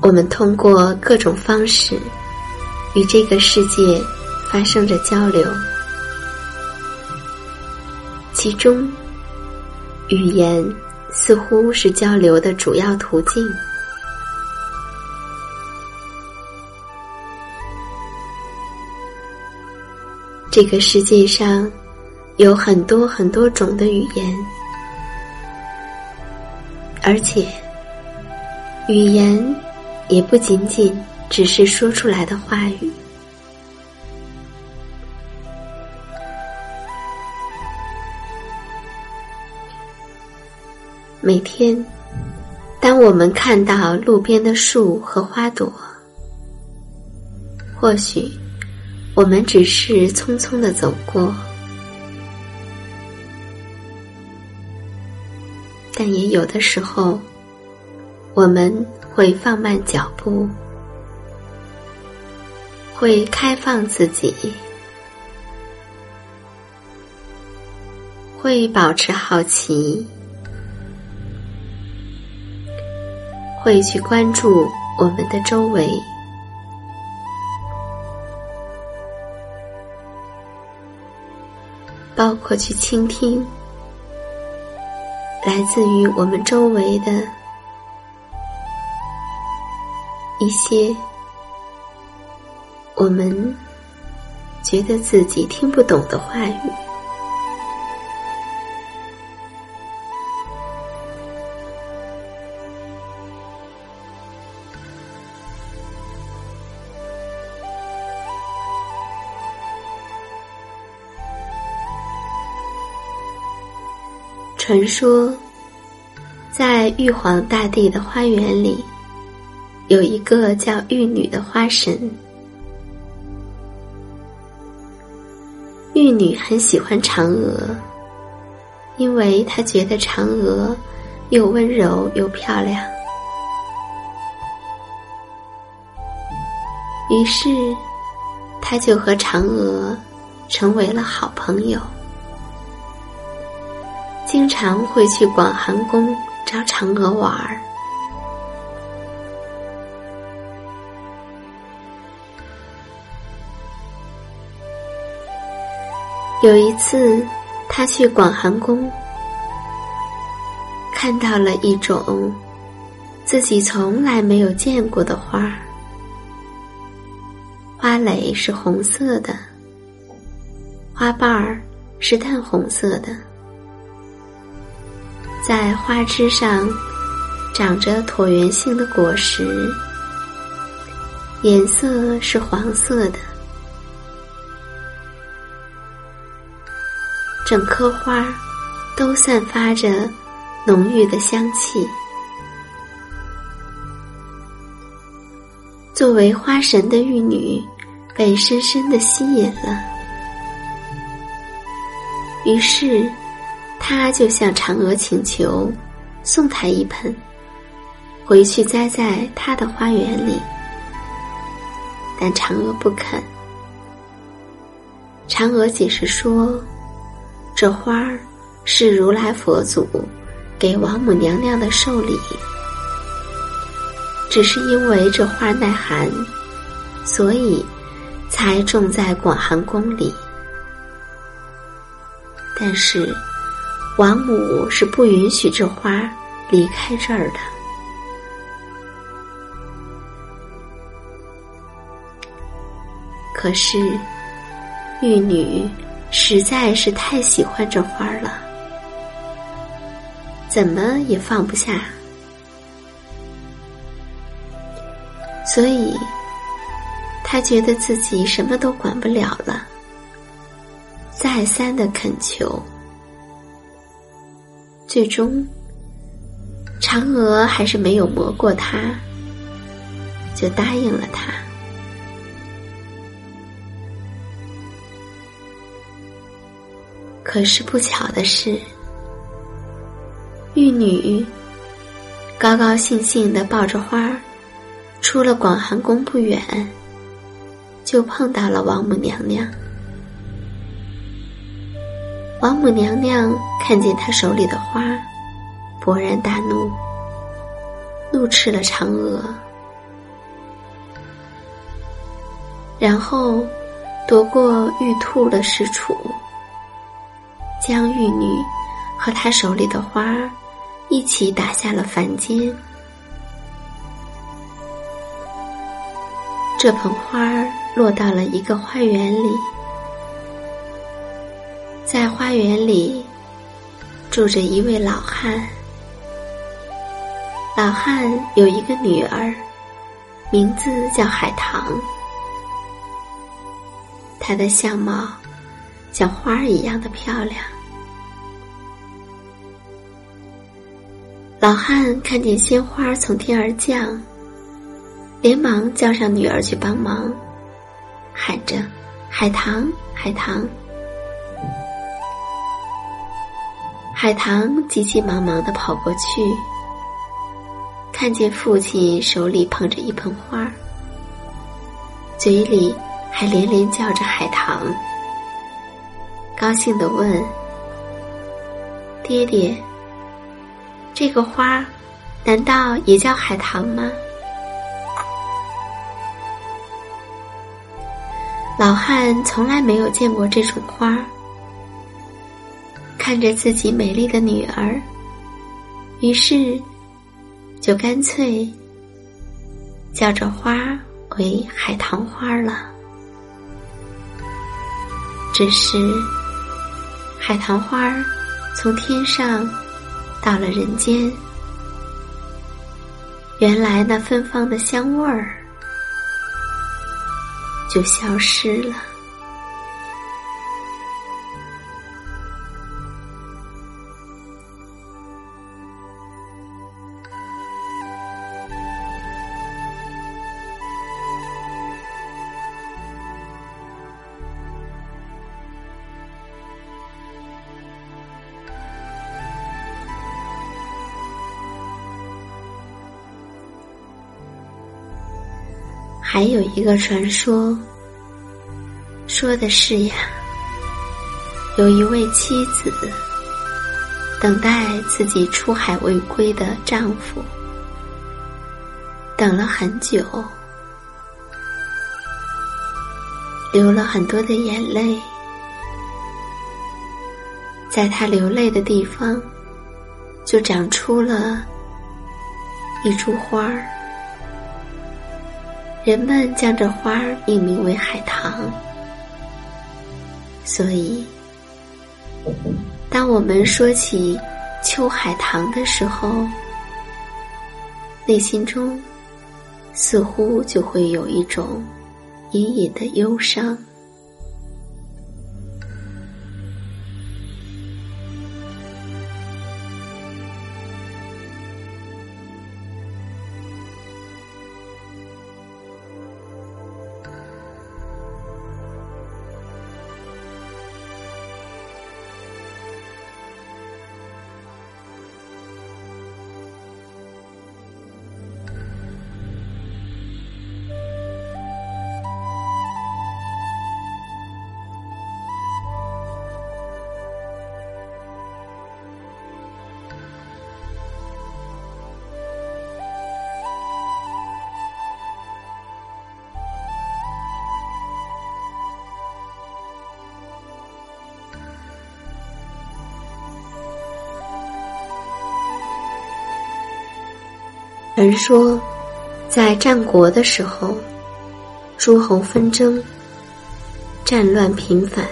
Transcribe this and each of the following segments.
我们通过各种方式与这个世界发生着交流，其中语言似乎是交流的主要途径。这个世界上有很多很多种的语言，而且语言。也不仅仅只是说出来的话语。每天，当我们看到路边的树和花朵，或许我们只是匆匆的走过，但也有的时候，我们。会放慢脚步，会开放自己，会保持好奇，会去关注我们的周围，包括去倾听来自于我们周围的。一些我们觉得自己听不懂的话语，传说在玉皇大帝的花园里。有一个叫玉女的花神，玉女很喜欢嫦娥，因为她觉得嫦娥又温柔又漂亮。于是，她就和嫦娥成为了好朋友，经常会去广寒宫找嫦娥玩儿。有一次，他去广寒宫，看到了一种自己从来没有见过的花，花蕾是红色的，花瓣儿是淡红色的，在花枝上长着椭圆形的果实，颜色是黄色的。整棵花都散发着浓郁的香气。作为花神的玉女，被深深的吸引了。于是，她就向嫦娥请求，送她一盆，回去栽在她的花园里。但嫦娥不肯。嫦娥解释说。这花儿是如来佛祖给王母娘娘的寿礼，只是因为这花耐寒，所以才种在广寒宫里。但是王母是不允许这花离开这儿的。可是玉女。实在是太喜欢这花了，怎么也放不下，所以他觉得自己什么都管不了了，再三的恳求，最终嫦娥还是没有磨过他，就答应了他。可是不巧的是，玉女高高兴兴的抱着花儿，出了广寒宫不远，就碰到了王母娘娘。王母娘娘看见她手里的花，勃然大怒，怒斥了嫦娥，然后夺过玉兔的石杵。将玉女和她手里的花儿一起打下了凡间。这盆花儿落到了一个花园里，在花园里住着一位老汉。老汉有一个女儿，名字叫海棠，她的相貌像花儿一样的漂亮。老汉看见鲜花从天而降，连忙叫上女儿去帮忙，喊着：“海棠，海棠！”海棠急急忙忙的跑过去，看见父亲手里捧着一盆花，嘴里还连连叫着“海棠”，高兴的问：“爹爹。”这个花，难道也叫海棠吗？老汉从来没有见过这种花，看着自己美丽的女儿，于是就干脆叫这花为海棠花了。只是海棠花从天上。到了人间，原来那芬芳的香味儿就消失了。还有一个传说，说的是呀，有一位妻子等待自己出海未归的丈夫，等了很久，流了很多的眼泪，在她流泪的地方，就长出了一株花儿，人们将这花儿命名为海棠，所以。当我们说起秋海棠的时候，内心中似乎就会有一种隐隐的忧伤。传说，在战国的时候，诸侯纷争，战乱频繁。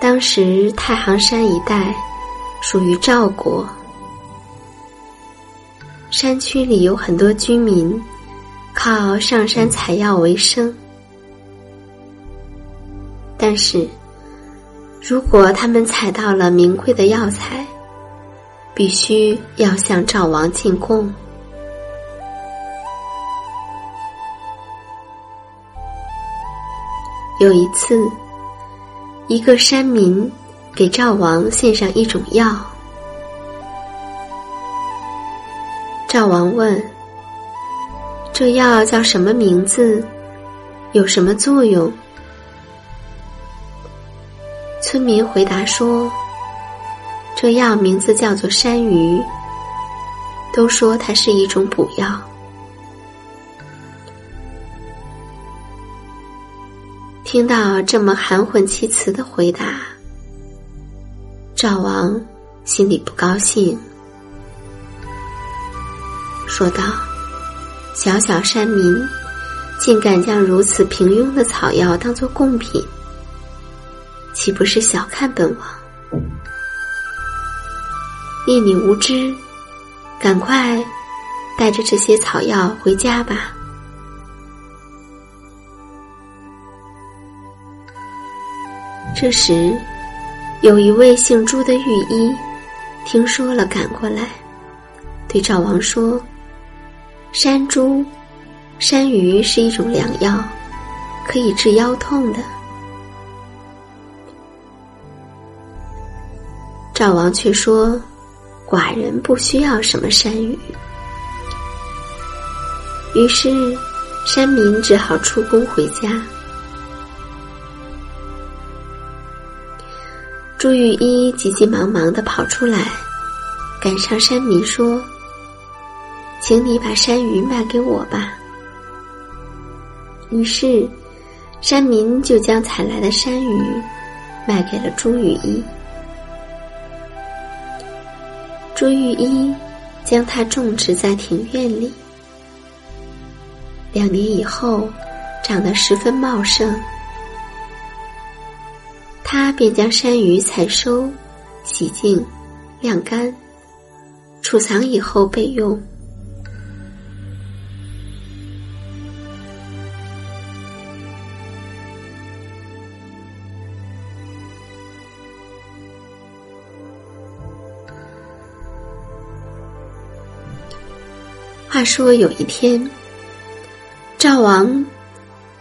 当时太行山一带属于赵国，山区里有很多居民靠上山采药为生。但是，如果他们采到了名贵的药材，必须要向赵王进贡。有一次，一个山民给赵王献上一种药，赵王问：“这药叫什么名字？有什么作用？”村民回答说。这药名字叫做山芋，都说它是一种补药。听到这么含混其辞的回答，赵王心里不高兴，说道：“小小山民，竟敢将如此平庸的草药当做贡品，岂不是小看本王？”念你无知，赶快带着这些草药回家吧。这时，有一位姓朱的御医听说了，赶过来，对赵王说：“山猪、山芋是一种良药，可以治腰痛的。”赵王却说。寡人不需要什么山芋，于是山民只好出宫回家。朱玉一急急忙忙的跑出来，赶上山民说：“请你把山芋卖给我吧。”于是山民就将采来的山芋卖给了朱玉一。朱玉一将它种植在庭院里，两年以后，长得十分茂盛。他便将山芋采收、洗净、晾干，储藏以后备用。话说有一天，赵王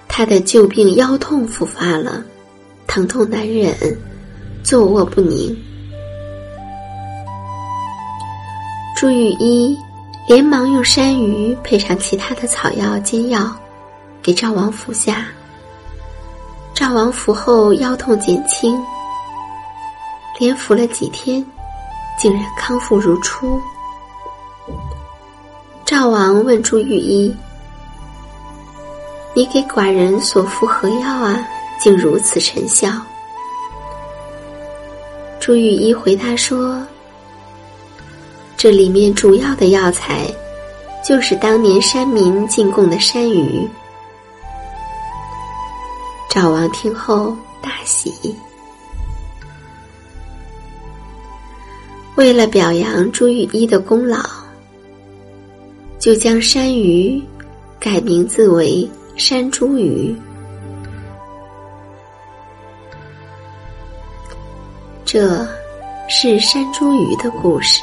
他的旧病腰痛复发了，疼痛难忍，坐卧不宁。朱玉一连忙用山芋配上其他的草药煎药，给赵王服下。赵王服后腰痛减轻，连服了几天，竟然康复如初。赵王问朱御医：“你给寡人所服何药啊？竟如此成效？”朱御医回答说：“这里面主要的药材，就是当年山民进贡的山芋。”赵王听后大喜。为了表扬朱玉一的功劳，就将山鱼改名字为山茱萸。这是山茱萸的故事。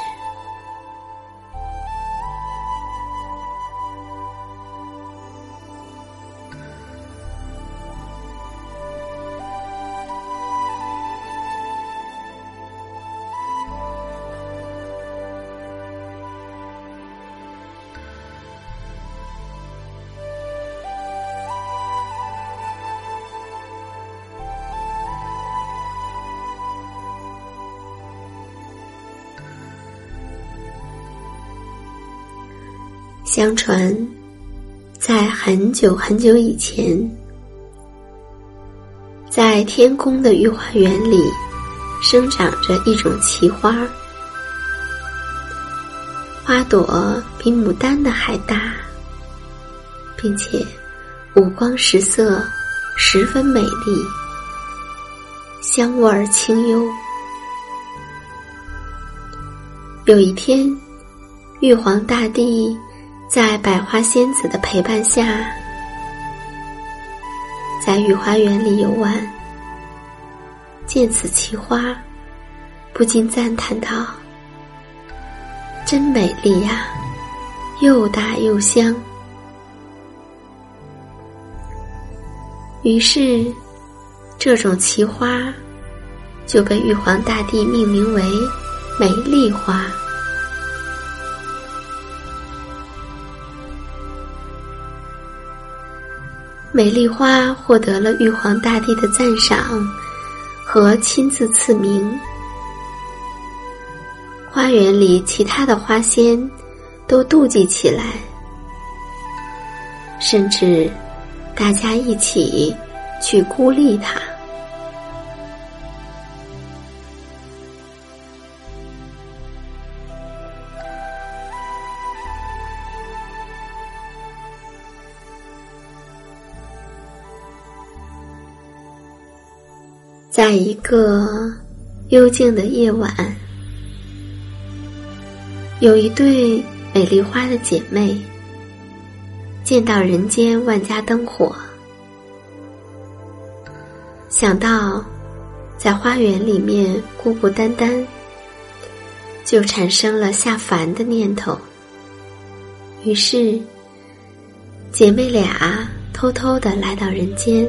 相传，在很久很久以前，在天宫的御花园里，生长着一种奇花，花朵比牡丹的还大，并且五光十色，十分美丽，香味儿清幽。有一天，玉皇大帝。在百花仙子的陪伴下，在御花园里游玩，见此奇花，不禁赞叹道：“真美丽呀，又大又香。”于是，这种奇花就被玉皇大帝命名为“美丽花”。美丽花获得了玉皇大帝的赞赏和亲自赐名，花园里其他的花仙都妒忌起来，甚至大家一起去孤立他。在一个幽静的夜晚，有一对美丽花的姐妹，见到人间万家灯火，想到在花园里面孤孤单单，就产生了下凡的念头。于是，姐妹俩偷偷的来到人间。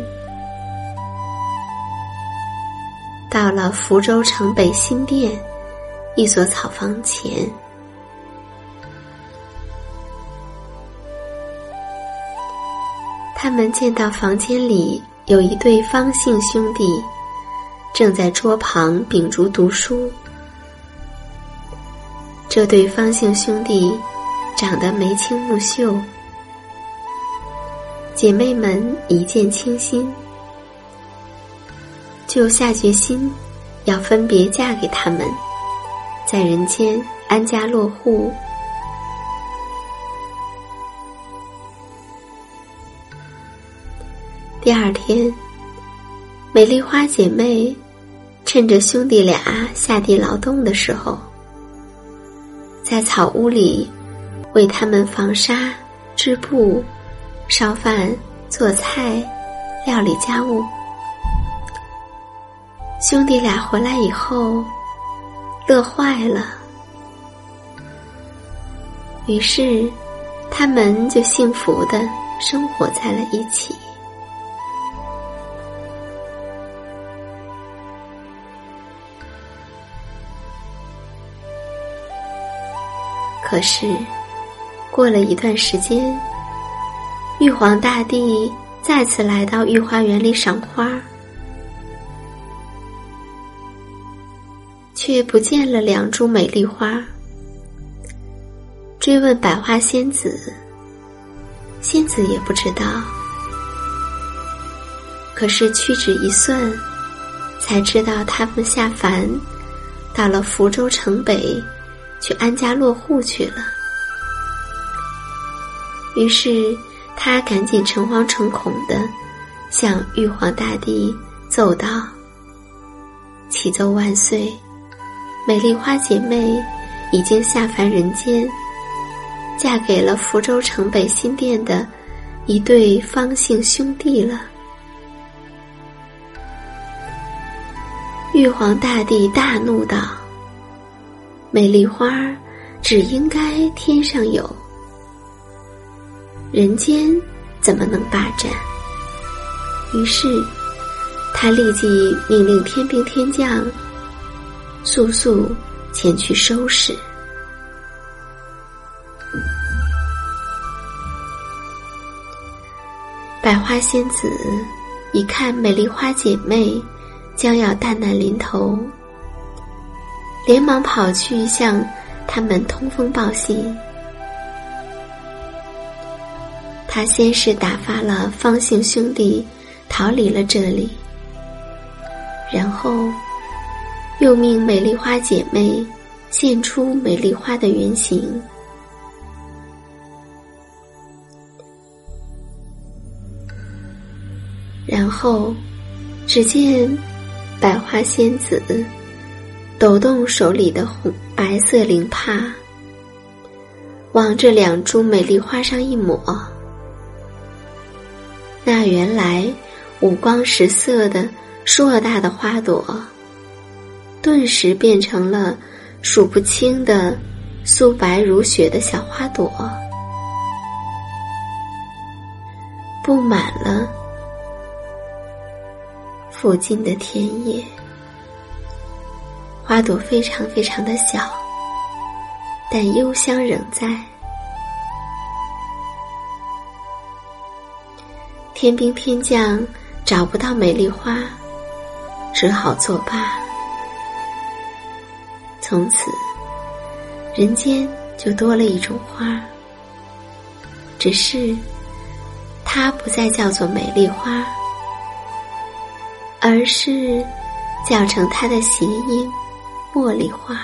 到了福州城北新店一所草房前，他们见到房间里有一对方姓兄弟，正在桌旁秉烛读书。这对方姓兄弟长得眉清目秀，姐妹们一见倾心。就下决心，要分别嫁给他们，在人间安家落户。第二天，美丽花姐妹趁着兄弟俩下地劳动的时候，在草屋里为他们纺纱、织布、烧饭、做菜、料理家务。兄弟俩回来以后，乐坏了。于是，他们就幸福的生活在了一起。可是，过了一段时间，玉皇大帝再次来到御花园里赏花。却不见了两株美丽花。追问百花仙子，仙子也不知道。可是屈指一算，才知道他们下凡，到了福州城北，去安家落户去了。于是他赶紧诚惶诚恐的向玉皇大帝奏道：“启奏万岁，美丽花姐妹已经下凡人间，嫁给了福州城北新店的一对方姓兄弟了。”玉皇大帝大怒道：“美丽花只应该天上有。”人间怎么能霸占？于是，他立即命令天兵天将速速前去收拾。百花仙子一看美丽花姐妹将要大难临头，连忙跑去向他们通风报信。他先是打发了方姓兄弟逃离了这里，然后又命美丽花姐妹现出美丽花的原形，然后只见百花仙子抖动手里的红白色绫帕，往这两株美丽花上一抹。那原来五光十色的硕大的花朵，顿时变成了数不清的素白如雪的小花朵，布满了附近的田野。花朵非常非常的小，但幽香仍在。天兵天将找不到美丽花，只好作罢。从此，人间就多了一种花，只是它不再叫做美丽花，而是叫成它的谐音——茉莉花。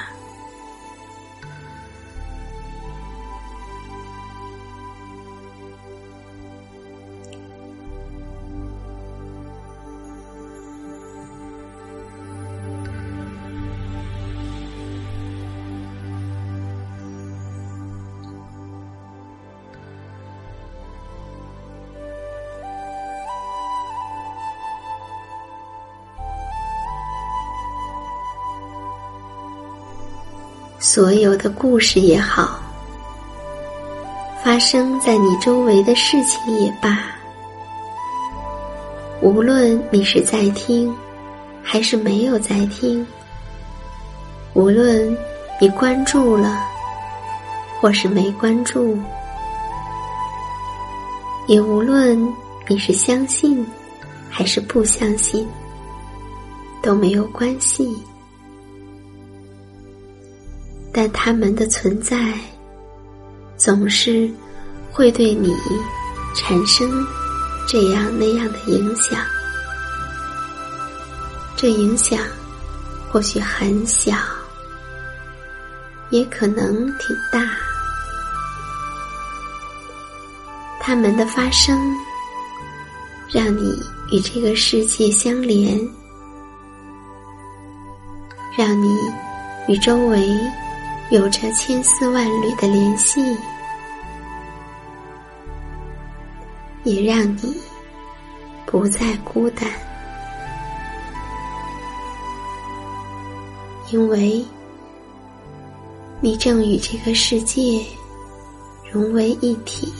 所有的故事也好，发生在你周围的事情也罢，无论你是在听，还是没有在听，无论你关注了，或是没关注，也无论你是相信，还是不相信，都没有关系。但他们的存在，总是会对你产生这样那样的影响。这影响或许很小，也可能挺大。他们的发生，让你与这个世界相连，让你与周围。有着千丝万缕的联系，也让你不再孤单，因为你正与这个世界融为一体。